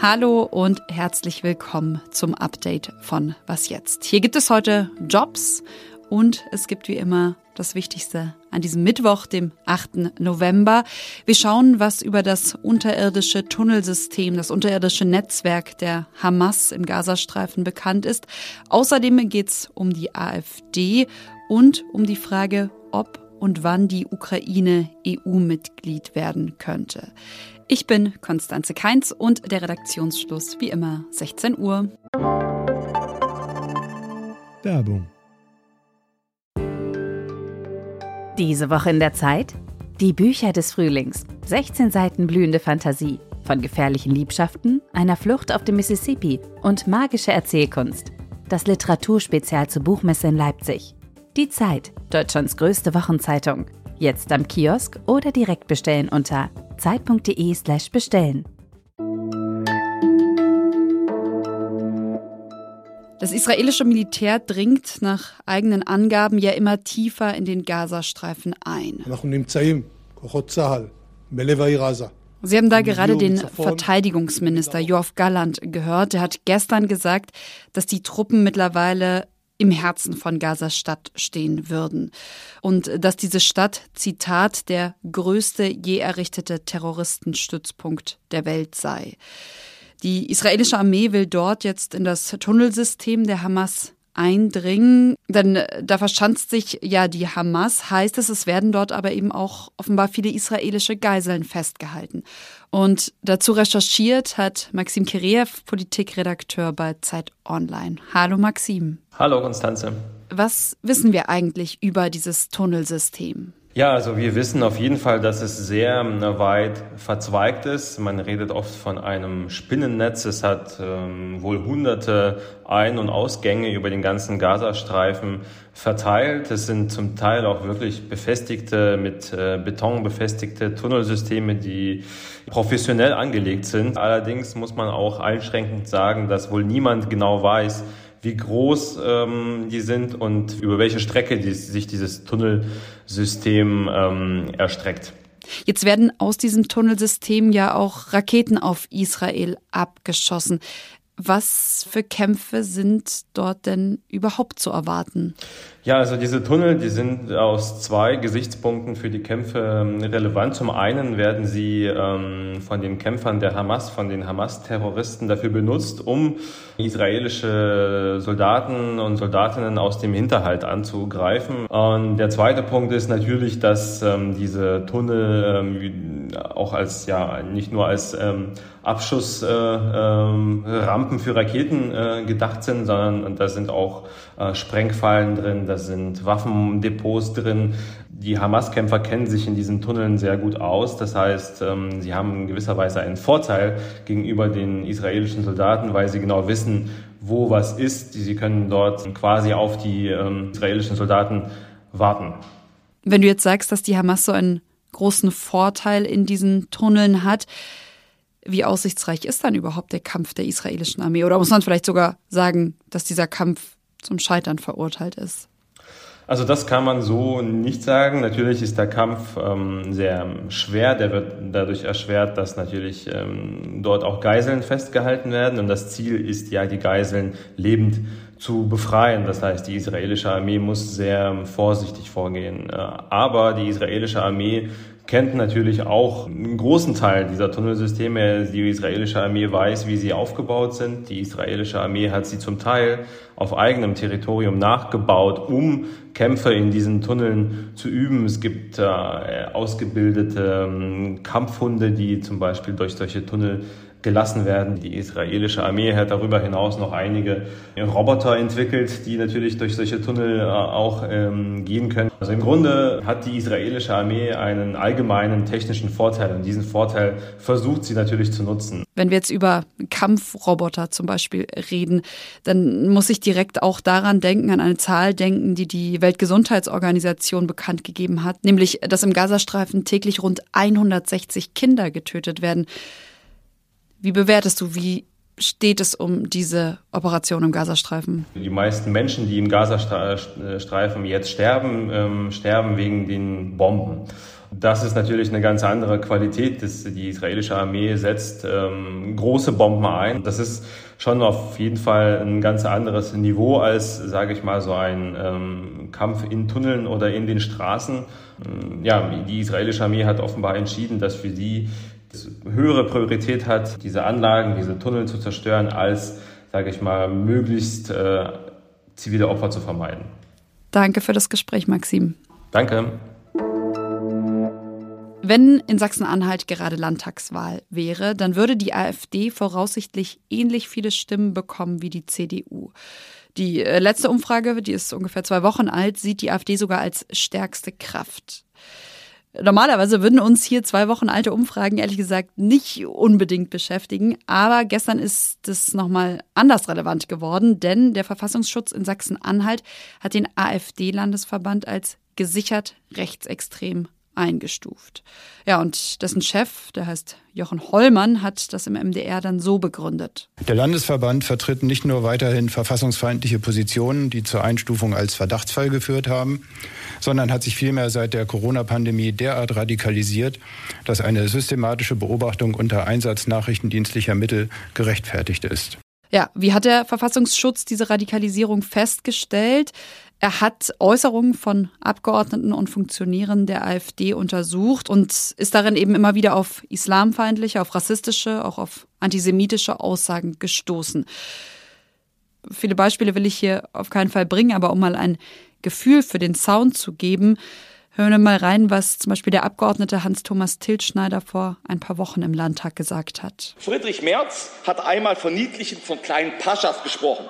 Hallo und herzlich willkommen zum Update von Was jetzt. Hier gibt es heute Jobs und es gibt wie immer das Wichtigste an diesem Mittwoch, dem 8. November. Wir schauen, was über das unterirdische Tunnelsystem, das unterirdische Netzwerk der Hamas im Gazastreifen bekannt ist. Außerdem geht es um die AfD und um die Frage, ob und wann die Ukraine EU-Mitglied werden könnte. Ich bin Konstanze Keins und der Redaktionsschluss wie immer 16 Uhr. Werbung. Diese Woche in der Zeit? Die Bücher des Frühlings. 16 Seiten blühende Fantasie. Von gefährlichen Liebschaften, einer Flucht auf dem Mississippi und magische Erzählkunst. Das Literaturspezial zur Buchmesse in Leipzig. Die Zeit, Deutschlands größte Wochenzeitung. Jetzt am Kiosk oder direkt bestellen unter zeit.de/slash bestellen. Das israelische Militär dringt nach eigenen Angaben ja immer tiefer in den Gazastreifen ein. Sie haben da gerade den Verteidigungsminister Joachim Galland gehört. Der hat gestern gesagt, dass die Truppen mittlerweile im Herzen von Gaza-Stadt stehen würden. Und dass diese Stadt, Zitat, der größte je errichtete Terroristenstützpunkt der Welt sei. Die israelische Armee will dort jetzt in das Tunnelsystem der Hamas eindringen, denn da verschanzt sich ja die Hamas, heißt es, es werden dort aber eben auch offenbar viele israelische Geiseln festgehalten. Und dazu recherchiert hat Maxim Kireev, Politikredakteur bei Zeit Online. Hallo Maxim. Hallo Konstanze. Was wissen wir eigentlich über dieses Tunnelsystem? Ja, also wir wissen auf jeden Fall, dass es sehr äh, weit verzweigt ist. Man redet oft von einem Spinnennetz. Es hat ähm, wohl hunderte Ein- und Ausgänge über den ganzen Gazastreifen verteilt. Es sind zum Teil auch wirklich befestigte, mit äh, Beton befestigte Tunnelsysteme, die professionell angelegt sind. Allerdings muss man auch einschränkend sagen, dass wohl niemand genau weiß, wie groß ähm, die sind und über welche Strecke die, sich dieses Tunnelsystem ähm, erstreckt. Jetzt werden aus diesem Tunnelsystem ja auch Raketen auf Israel abgeschossen. Was für Kämpfe sind dort denn überhaupt zu erwarten? Ja, also diese Tunnel, die sind aus zwei Gesichtspunkten für die Kämpfe ähm, relevant. Zum einen werden sie ähm, von den Kämpfern der Hamas, von den Hamas-Terroristen dafür benutzt, um israelische Soldaten und Soldatinnen aus dem Hinterhalt anzugreifen. Und der zweite Punkt ist natürlich, dass ähm, diese Tunnel ähm, auch als, ja, nicht nur als ähm, Abschussrampen äh, ähm, für Raketen äh, gedacht sind, sondern da sind auch äh, Sprengfallen drin, da sind Waffendepots drin. Die Hamas-Kämpfer kennen sich in diesen Tunneln sehr gut aus. Das heißt, ähm, sie haben in gewisser Weise einen Vorteil gegenüber den israelischen Soldaten, weil sie genau wissen, wo was ist. Sie können dort quasi auf die ähm, israelischen Soldaten warten. Wenn du jetzt sagst, dass die Hamas so einen großen Vorteil in diesen Tunneln hat, wie aussichtsreich ist dann überhaupt der Kampf der israelischen Armee? Oder muss man vielleicht sogar sagen, dass dieser Kampf zum Scheitern verurteilt ist? Also das kann man so nicht sagen. Natürlich ist der Kampf ähm, sehr schwer. Der wird dadurch erschwert, dass natürlich ähm, dort auch Geiseln festgehalten werden. Und das Ziel ist ja, die Geiseln lebend zu befreien. Das heißt, die israelische Armee muss sehr vorsichtig vorgehen. Äh, aber die israelische Armee kennt natürlich auch einen großen Teil dieser Tunnelsysteme. Die israelische Armee weiß, wie sie aufgebaut sind. Die israelische Armee hat sie zum Teil auf eigenem Territorium nachgebaut, um Kämpfe in diesen Tunneln zu üben. Es gibt äh, ausgebildete ähm, Kampfhunde, die zum Beispiel durch solche Tunnel gelassen werden. Die israelische Armee hat darüber hinaus noch einige Roboter entwickelt, die natürlich durch solche Tunnel äh, auch ähm, gehen können. Also im Grunde hat die israelische Armee einen allgemeinen technischen Vorteil und diesen Vorteil versucht sie natürlich zu nutzen. Wenn wir jetzt über Kampfroboter zum Beispiel reden, dann muss ich direkt auch daran denken, an eine Zahl denken, die die Weltgesundheitsorganisation bekannt gegeben hat, nämlich, dass im Gazastreifen täglich rund 160 Kinder getötet werden. Wie bewertest du, wie steht es um diese Operation im Gazastreifen? Die meisten Menschen, die im Gazastreifen jetzt sterben, ähm, sterben wegen den Bomben. Das ist natürlich eine ganz andere Qualität. Das, die israelische Armee setzt ähm, große Bomben ein. Das ist schon auf jeden Fall ein ganz anderes Niveau als, sage ich mal, so ein ähm, Kampf in Tunneln oder in den Straßen. Ähm, ja, die israelische Armee hat offenbar entschieden, dass für sie höhere Priorität hat, diese Anlagen, diese Tunnel zu zerstören, als, sage ich mal, möglichst äh, zivile Opfer zu vermeiden. Danke für das Gespräch, Maxim. Danke. Wenn in Sachsen-Anhalt gerade Landtagswahl wäre, dann würde die AfD voraussichtlich ähnlich viele Stimmen bekommen wie die CDU. Die äh, letzte Umfrage, die ist ungefähr zwei Wochen alt, sieht die AfD sogar als stärkste Kraft. Normalerweise würden uns hier zwei Wochen alte Umfragen ehrlich gesagt nicht unbedingt beschäftigen, aber gestern ist es nochmal anders relevant geworden, denn der Verfassungsschutz in Sachsen-Anhalt hat den AfD-Landesverband als gesichert rechtsextrem eingestuft. Ja, und dessen Chef, der heißt Jochen Hollmann, hat das im MDR dann so begründet. Der Landesverband vertritt nicht nur weiterhin verfassungsfeindliche Positionen, die zur Einstufung als Verdachtsfall geführt haben, sondern hat sich vielmehr seit der Corona-Pandemie derart radikalisiert, dass eine systematische Beobachtung unter Einsatz nachrichtendienstlicher Mittel gerechtfertigt ist. Ja, wie hat der Verfassungsschutz diese Radikalisierung festgestellt? Er hat Äußerungen von Abgeordneten und Funktionären der AfD untersucht und ist darin eben immer wieder auf islamfeindliche, auf rassistische, auch auf antisemitische Aussagen gestoßen. Viele Beispiele will ich hier auf keinen Fall bringen, aber um mal ein Gefühl für den Sound zu geben, hören wir mal rein, was zum Beispiel der Abgeordnete Hans-Thomas Tilschneider vor ein paar Wochen im Landtag gesagt hat. Friedrich Merz hat einmal verniedlichend von kleinen Paschas gesprochen.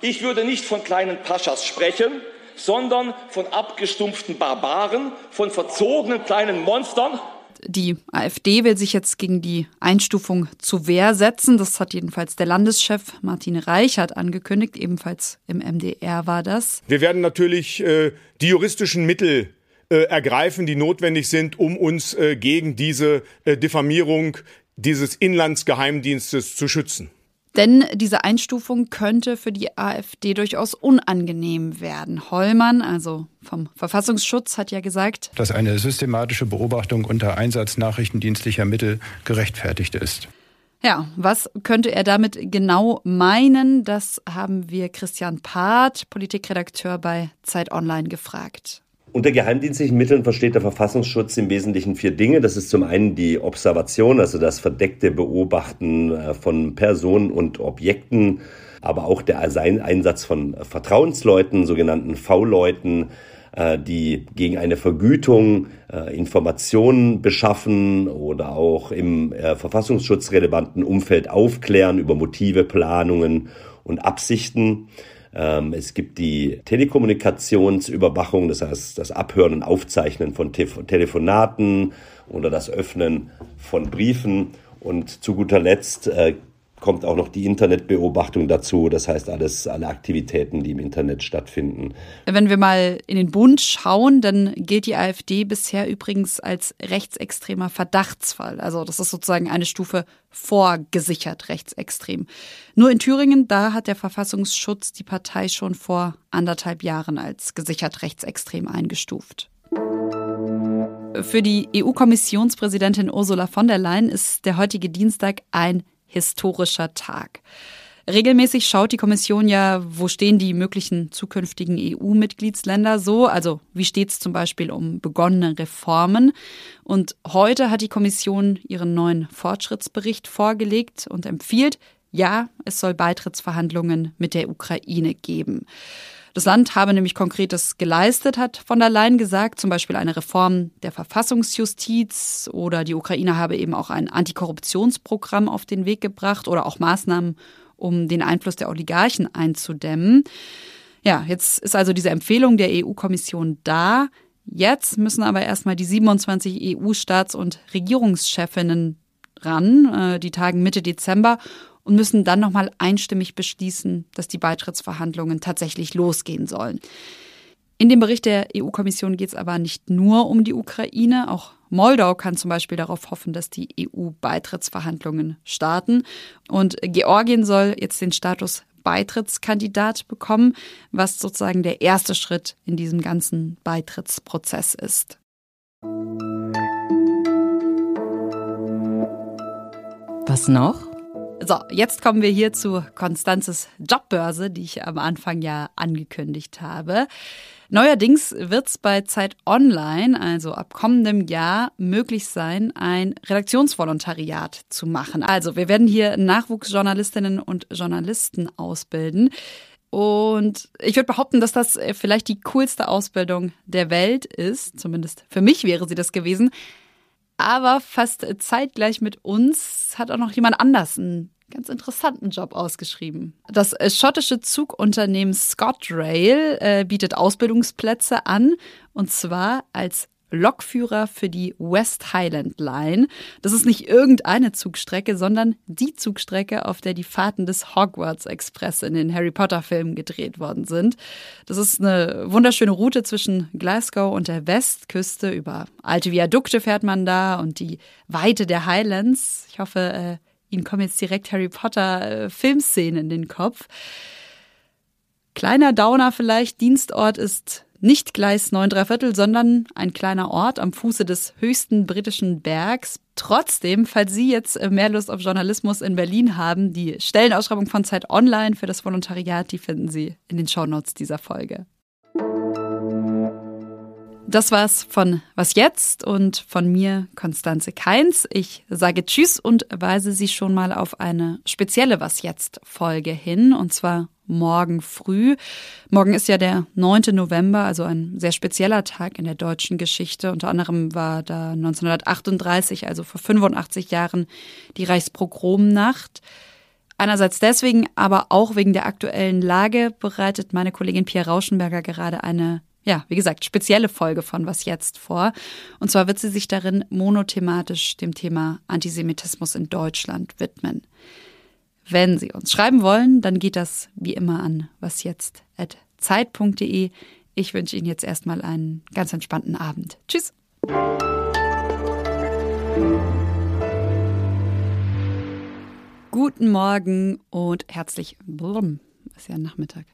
Ich würde nicht von kleinen Paschas sprechen, sondern von abgestumpften Barbaren, von verzogenen kleinen Monstern. Die AfD will sich jetzt gegen die Einstufung zu Wehr setzen. Das hat jedenfalls der Landeschef Martin Reichert angekündigt. Ebenfalls im MDR war das. Wir werden natürlich äh, die juristischen Mittel äh, ergreifen, die notwendig sind, um uns äh, gegen diese äh, Diffamierung dieses Inlandsgeheimdienstes zu schützen. Denn diese Einstufung könnte für die AfD durchaus unangenehm werden. Hollmann, also vom Verfassungsschutz, hat ja gesagt, dass eine systematische Beobachtung unter Einsatz nachrichtendienstlicher Mittel gerechtfertigt ist. Ja, was könnte er damit genau meinen? Das haben wir Christian Part, Politikredakteur bei Zeit Online, gefragt. Unter geheimdienstlichen Mitteln versteht der Verfassungsschutz im Wesentlichen vier Dinge. Das ist zum einen die Observation, also das verdeckte Beobachten äh, von Personen und Objekten, aber auch der Einsatz von Vertrauensleuten, sogenannten V-Leuten, äh, die gegen eine Vergütung äh, Informationen beschaffen oder auch im verfassungsschutzrelevanten Umfeld aufklären über Motive, Planungen und Absichten. Ähm, es gibt die Telekommunikationsüberwachung, das heißt das Abhören und Aufzeichnen von Te Telefonaten oder das Öffnen von Briefen. Und zu guter Letzt äh, kommt auch noch die Internetbeobachtung dazu, das heißt alles, alle Aktivitäten, die im Internet stattfinden. Wenn wir mal in den Bund schauen, dann gilt die AfD bisher übrigens als rechtsextremer Verdachtsfall. Also das ist sozusagen eine Stufe vorgesichert rechtsextrem. Nur in Thüringen, da hat der Verfassungsschutz die Partei schon vor anderthalb Jahren als gesichert rechtsextrem eingestuft. Für die EU-Kommissionspräsidentin Ursula von der Leyen ist der heutige Dienstag ein historischer Tag. Regelmäßig schaut die Kommission ja, wo stehen die möglichen zukünftigen EU-Mitgliedsländer so, also wie steht es zum Beispiel um begonnene Reformen. Und heute hat die Kommission ihren neuen Fortschrittsbericht vorgelegt und empfiehlt, ja, es soll Beitrittsverhandlungen mit der Ukraine geben. Das Land habe nämlich Konkretes geleistet, hat von der Leyen gesagt, zum Beispiel eine Reform der Verfassungsjustiz oder die Ukraine habe eben auch ein Antikorruptionsprogramm auf den Weg gebracht oder auch Maßnahmen, um den Einfluss der Oligarchen einzudämmen. Ja, jetzt ist also diese Empfehlung der EU-Kommission da. Jetzt müssen aber erstmal die 27 EU-Staats- und Regierungschefinnen ran, äh, die tagen Mitte Dezember und müssen dann nochmal einstimmig beschließen, dass die Beitrittsverhandlungen tatsächlich losgehen sollen. In dem Bericht der EU-Kommission geht es aber nicht nur um die Ukraine. Auch Moldau kann zum Beispiel darauf hoffen, dass die EU-Beitrittsverhandlungen starten. Und Georgien soll jetzt den Status Beitrittskandidat bekommen, was sozusagen der erste Schritt in diesem ganzen Beitrittsprozess ist. Was noch? So, jetzt kommen wir hier zu Konstanzes Jobbörse, die ich am Anfang ja angekündigt habe. Neuerdings wird es bei Zeit Online, also ab kommendem Jahr, möglich sein, ein Redaktionsvolontariat zu machen. Also wir werden hier Nachwuchsjournalistinnen und Journalisten ausbilden. Und ich würde behaupten, dass das vielleicht die coolste Ausbildung der Welt ist. Zumindest für mich wäre sie das gewesen. Aber fast zeitgleich mit uns hat auch noch jemand anders einen ganz interessanten Job ausgeschrieben. Das äh, schottische Zugunternehmen ScotRail äh, bietet Ausbildungsplätze an und zwar als Lokführer für die West Highland Line. Das ist nicht irgendeine Zugstrecke, sondern die Zugstrecke, auf der die Fahrten des Hogwarts Express in den Harry Potter Filmen gedreht worden sind. Das ist eine wunderschöne Route zwischen Glasgow und der Westküste. Über alte Viadukte fährt man da und die Weite der Highlands. Ich hoffe, äh, Ihnen kommen jetzt direkt Harry Potter äh, Filmszenen in den Kopf. Kleiner Downer vielleicht, Dienstort ist nicht Gleis 9 Viertel, sondern ein kleiner Ort am Fuße des höchsten britischen Bergs. Trotzdem, falls Sie jetzt äh, mehr Lust auf Journalismus in Berlin haben, die Stellenausschreibung von Zeit Online für das Volontariat, die finden Sie in den Shownotes dieser Folge. Das war's von Was jetzt und von mir, Konstanze Keins. Ich sage Tschüss und weise Sie schon mal auf eine spezielle Was jetzt Folge hin und zwar morgen früh. Morgen ist ja der 9. November, also ein sehr spezieller Tag in der deutschen Geschichte. Unter anderem war da 1938, also vor 85 Jahren, die Reichspogromnacht. Einerseits deswegen, aber auch wegen der aktuellen Lage bereitet meine Kollegin Pia Rauschenberger gerade eine ja, wie gesagt, spezielle Folge von Was jetzt vor. Und zwar wird sie sich darin monothematisch dem Thema Antisemitismus in Deutschland widmen. Wenn Sie uns schreiben wollen, dann geht das wie immer an wasjetzt.zeit.de. Ich wünsche Ihnen jetzt erstmal einen ganz entspannten Abend. Tschüss. Guten Morgen und herzlich, blum, ist ja Nachmittag.